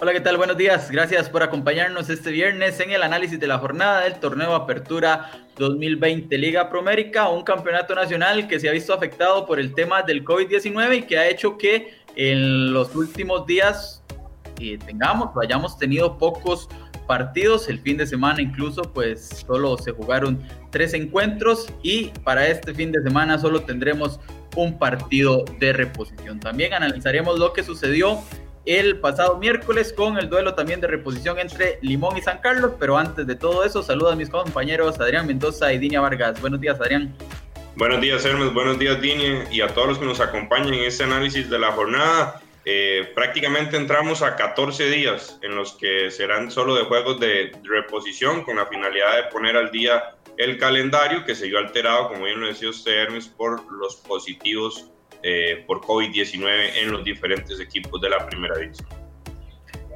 Hola, ¿qué tal? Buenos días. Gracias por acompañarnos este viernes en el análisis de la jornada del torneo Apertura 2020 Liga Promérica, un campeonato nacional que se ha visto afectado por el tema del COVID-19 y que ha hecho que en los últimos días eh, tengamos o hayamos tenido pocos partidos. El fin de semana incluso pues solo se jugaron tres encuentros y para este fin de semana solo tendremos un partido de reposición. También analizaremos lo que sucedió el pasado miércoles con el duelo también de reposición entre Limón y San Carlos. Pero antes de todo eso, saludos a mis compañeros Adrián Mendoza y Dinia Vargas. Buenos días, Adrián. Buenos días, Hermes. Buenos días, Dinia. Y a todos los que nos acompañan en este análisis de la jornada. Eh, prácticamente entramos a 14 días en los que serán solo de juegos de reposición con la finalidad de poner al día el calendario que se vio alterado, como bien lo decía usted, Hermes, por los positivos eh, por COVID-19 en los diferentes equipos de la primera división.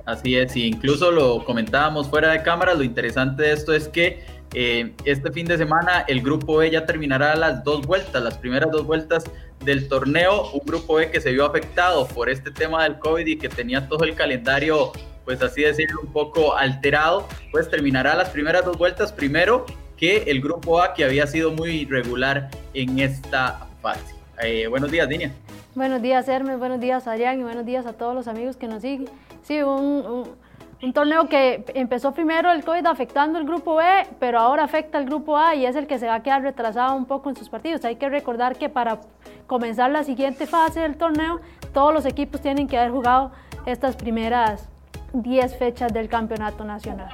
Así es, y incluso lo comentábamos fuera de cámara, lo interesante de esto es que eh, este fin de semana el grupo B ya terminará las dos vueltas, las primeras dos vueltas del torneo, un grupo B que se vio afectado por este tema del COVID y que tenía todo el calendario, pues así decirlo, un poco alterado, pues terminará las primeras dos vueltas primero que el grupo A que había sido muy irregular en esta fase. Eh, buenos días, Dinia. Buenos días, Hermes, buenos días, Adrián, y buenos días a todos los amigos que nos siguen. Sí, un, un, torneo que empezó primero el COVID afectando el grupo B, pero ahora afecta al grupo A y es el que se va a quedar retrasado un poco en sus partidos. Hay que recordar que para comenzar la siguiente fase del torneo, todos los equipos tienen que haber jugado estas primeras 10 fechas del campeonato nacional.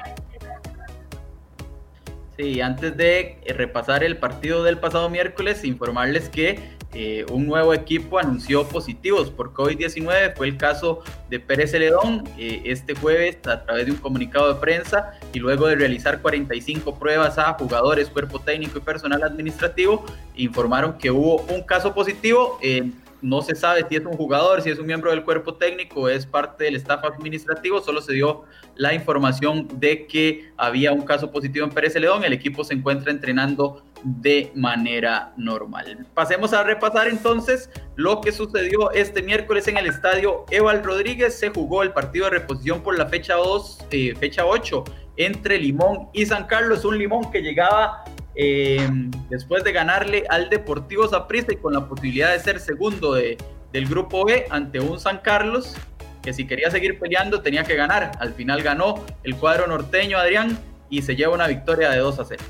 Sí, antes de repasar el partido del pasado miércoles, informarles que eh, un nuevo equipo anunció positivos por COVID-19. Fue el caso de Pérez Celedón eh, este jueves a través de un comunicado de prensa y luego de realizar 45 pruebas a jugadores, cuerpo técnico y personal administrativo, informaron que hubo un caso positivo. Eh, no se sabe si es un jugador, si es un miembro del cuerpo técnico, es parte del staff administrativo, solo se dio la información de que había un caso positivo en Pérez Celedón, el equipo se encuentra entrenando de manera normal. Pasemos a repasar entonces lo que sucedió este miércoles en el estadio Eval Rodríguez, se jugó el partido de reposición por la fecha 2, eh, fecha 8 entre Limón y San Carlos, un Limón que llegaba eh, después de ganarle al Deportivo Saprissa y con la posibilidad de ser segundo de, del grupo B ante un San Carlos que si quería seguir peleando tenía que ganar. Al final ganó el cuadro norteño Adrián y se lleva una victoria de 2 a 0.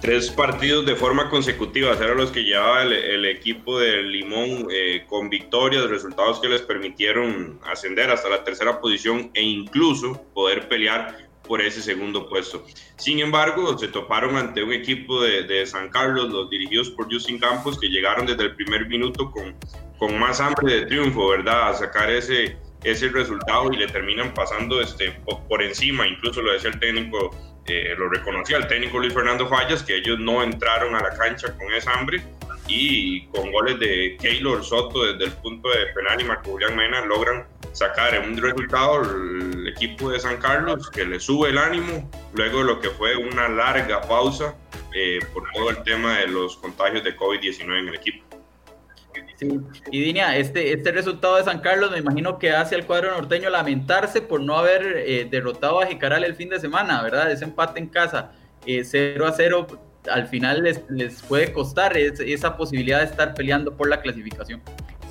Tres partidos de forma consecutiva eran los que llevaba el, equipo de Limón eh, con victorias, resultados que les permitieron ascender hasta la tercera posición e incluso poder pelear por ese segundo puesto. Sin embargo, se toparon ante un equipo de, San Carlos, los dirigidos por Justin Campos, que llegaron desde el primer minuto con, con más hambre de triunfo, ¿verdad? A sacar ese, ese resultado y le terminan pasando este, por encima, incluso lo decía el técnico, eh, lo reconocía el técnico Luis Fernando Fallas, que ellos no entraron a la cancha con esa hambre y con goles de Keylor Soto desde el punto de penal y Marco Julián Mena logran sacar un resultado el equipo de San Carlos que le sube el ánimo luego de lo que fue una larga pausa eh, por todo el tema de los contagios de COVID-19 en el equipo. Sí. Y Dinia, este, este resultado de San Carlos me imagino que hace al cuadro norteño lamentarse por no haber eh, derrotado a Jicaral el fin de semana, ¿verdad? Ese empate en casa, 0 eh, a 0, al final les, les puede costar esa posibilidad de estar peleando por la clasificación.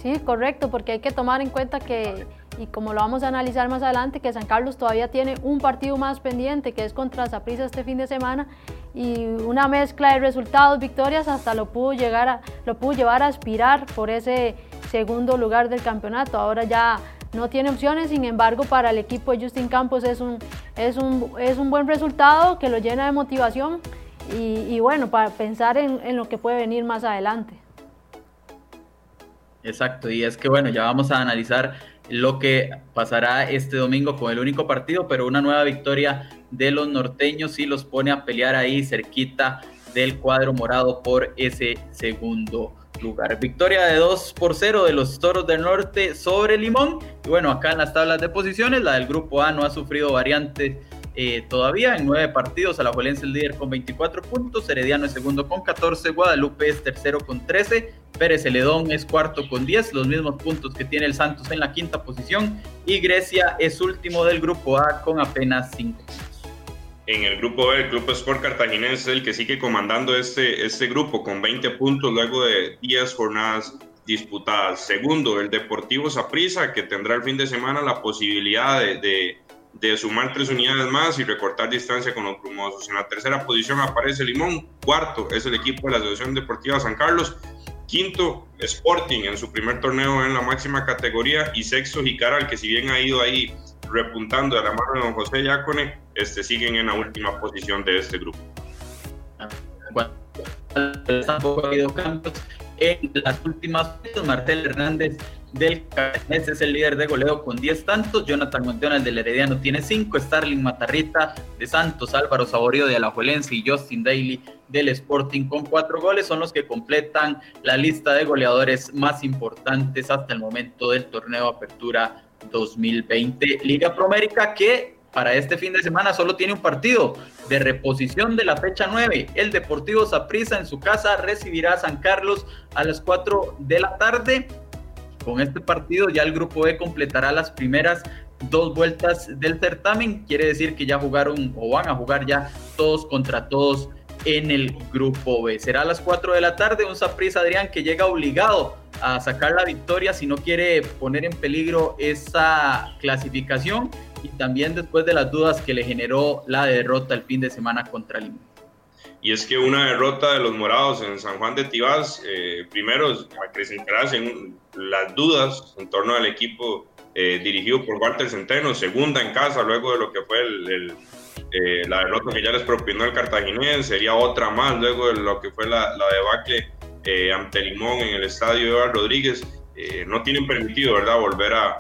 Sí, correcto, porque hay que tomar en cuenta que, y como lo vamos a analizar más adelante, que San Carlos todavía tiene un partido más pendiente, que es contra Zaprisa este fin de semana, y una mezcla de resultados, victorias, hasta lo pudo, llegar a, lo pudo llevar a aspirar por ese segundo lugar del campeonato. Ahora ya no tiene opciones, sin embargo, para el equipo de Justin Campos es un, es un, es un buen resultado que lo llena de motivación y, bueno, para pensar en, en lo que puede venir más adelante. Exacto, y es que bueno, ya vamos a analizar lo que pasará este domingo con el único partido, pero una nueva victoria de los norteños y los pone a pelear ahí cerquita del cuadro morado por ese segundo lugar. Victoria de 2 por 0 de los Toros del Norte sobre Limón. Y bueno, acá en las tablas de posiciones, la del grupo A no ha sufrido variantes eh, todavía en nueve partidos. Alajuelense el líder con 24 puntos, Herediano es segundo con 14, Guadalupe es tercero con 13 Pérez Celedón es cuarto con 10, los mismos puntos que tiene el Santos en la quinta posición. Y Grecia es último del grupo A con apenas 5 puntos. En el grupo B, el Club Sport Cartaginés es el que sigue comandando este, este grupo con 20 puntos luego de 10 jornadas disputadas. Segundo, el Deportivo Saprissa, que tendrá el fin de semana la posibilidad de, de, sumar tres unidades más y recortar distancia con los plumosos. En la tercera posición aparece Limón. Cuarto es el equipo de la Asociación Deportiva San Carlos. Quinto, Sporting en su primer torneo en la máxima categoría. Y sexto, Jicaral, que si bien ha ido ahí repuntando a la mano de don José Yacone, este, siguen en la última posición de este grupo. tampoco ha habido cambios en las últimas Martel Hernández del Carnes es el líder de goleo con 10 tantos, Jonathan Monteona del Herediano tiene 5, Starling Matarrita de Santos, Álvaro Saborío de Alajuelense y Justin Daly del Sporting con 4 goles son los que completan la lista de goleadores más importantes hasta el momento del torneo Apertura 2020 Liga Promérica que para este fin de semana solo tiene un partido de reposición de la fecha 9. El Deportivo Saprissa en su casa recibirá a San Carlos a las 4 de la tarde. Con este partido ya el grupo E completará las primeras dos vueltas del certamen. Quiere decir que ya jugaron o van a jugar ya todos contra todos en el grupo B. Será a las 4 de la tarde un Saprissa Adrián que llega obligado a sacar la victoria si no quiere poner en peligro esa clasificación y también después de las dudas que le generó la derrota el fin de semana contra Lima. Y es que una derrota de los morados en San Juan de Tibás, eh, primero acrecentará en las dudas en torno al equipo eh, dirigido por Walter Centeno, segunda en casa luego de lo que fue eh, la derrota que ya les propinó el cartaginés, sería otra más luego de lo que fue la, la debacle ante Limón en el estadio Eva Rodríguez. no tienen permitido, ¿verdad?, volver a,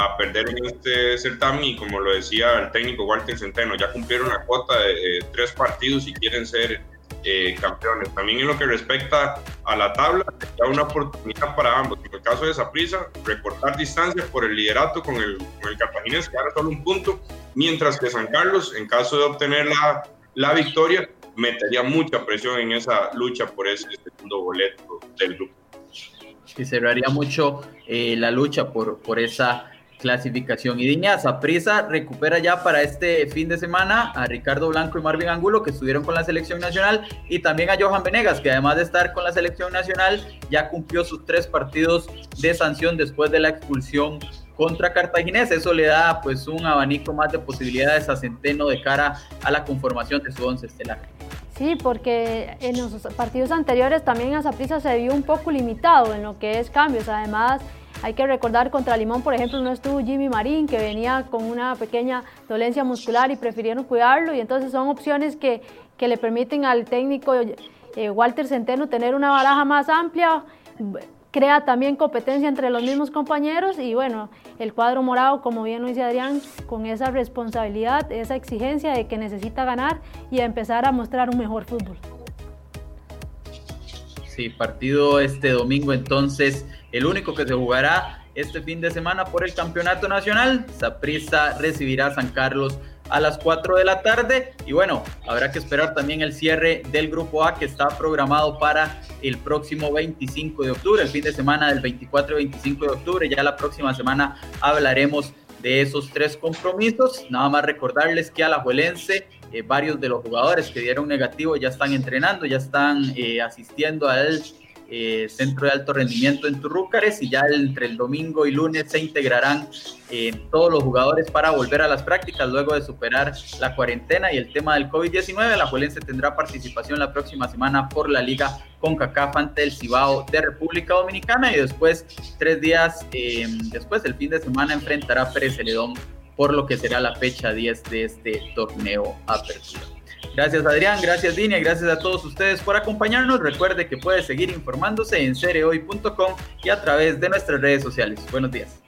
a perder en este certamen y como lo decía el técnico Walter Centeno, ya cumplieron la cuota de tres partidos y quieren ser eh, campeones. También en lo que respecta a la tabla, da una oportunidad para ambos. En el caso de Saprissa, recortar distancias por el liderato con el, con el Cartaginés, que ahora solo un punto, mientras que San Carlos, en caso de obtener la, la victoria, metería mucha presión en esa lucha por ese segundo boleto del grupo. Y cerraría mucho eh, la lucha por, por esa clasificación. Y Diñaza, Prisa recupera ya para este fin de semana a Ricardo Blanco y Marvin Angulo, que estuvieron con la selección nacional, y también a Johan Venegas, que además de estar con la selección nacional, ya cumplió sus tres partidos de sanción después de la expulsión contra Cartaginés. Eso le da pues un abanico más de posibilidades a Centeno de cara a la conformación de su once estelar. Sí, porque en los partidos anteriores también a Zaprisa se vio un poco limitado en lo que es cambios. Además, hay que recordar contra Limón, por ejemplo, no estuvo Jimmy Marín, que venía con una pequeña dolencia muscular y prefirieron cuidarlo. Y entonces son opciones que, que le permiten al técnico eh, Walter Centeno tener una baraja más amplia, crea también competencia entre los mismos compañeros y bueno, el cuadro morado, como bien lo dice Adrián, con esa responsabilidad, esa exigencia de que necesita ganar y empezar a mostrar un mejor fútbol. Sí, partido este domingo entonces el único que se jugará este fin de semana por el campeonato nacional. Saprissa recibirá a San Carlos a las 4 de la tarde. Y bueno, habrá que esperar también el cierre del grupo A que está programado para el próximo 25 de octubre, el fin de semana del 24 y 25 de octubre. Ya la próxima semana hablaremos de esos tres compromisos. Nada más recordarles que a la Juelense, eh, varios de los jugadores que dieron negativo ya están entrenando, ya están eh, asistiendo al eh, centro de alto rendimiento en Turrúcares y ya entre el domingo y lunes se integrarán eh, todos los jugadores para volver a las prácticas luego de superar la cuarentena y el tema del COVID-19. La Juelense tendrá participación la próxima semana por la Liga CONCACAF ante el Cibao de República Dominicana y después, tres días eh, después, el fin de semana, enfrentará a Pérez Celedón por lo que será la fecha 10 de este torneo apertura. Gracias Adrián, gracias Dini, gracias a todos ustedes por acompañarnos. Recuerde que puede seguir informándose en cereoy.com y a través de nuestras redes sociales. Buenos días.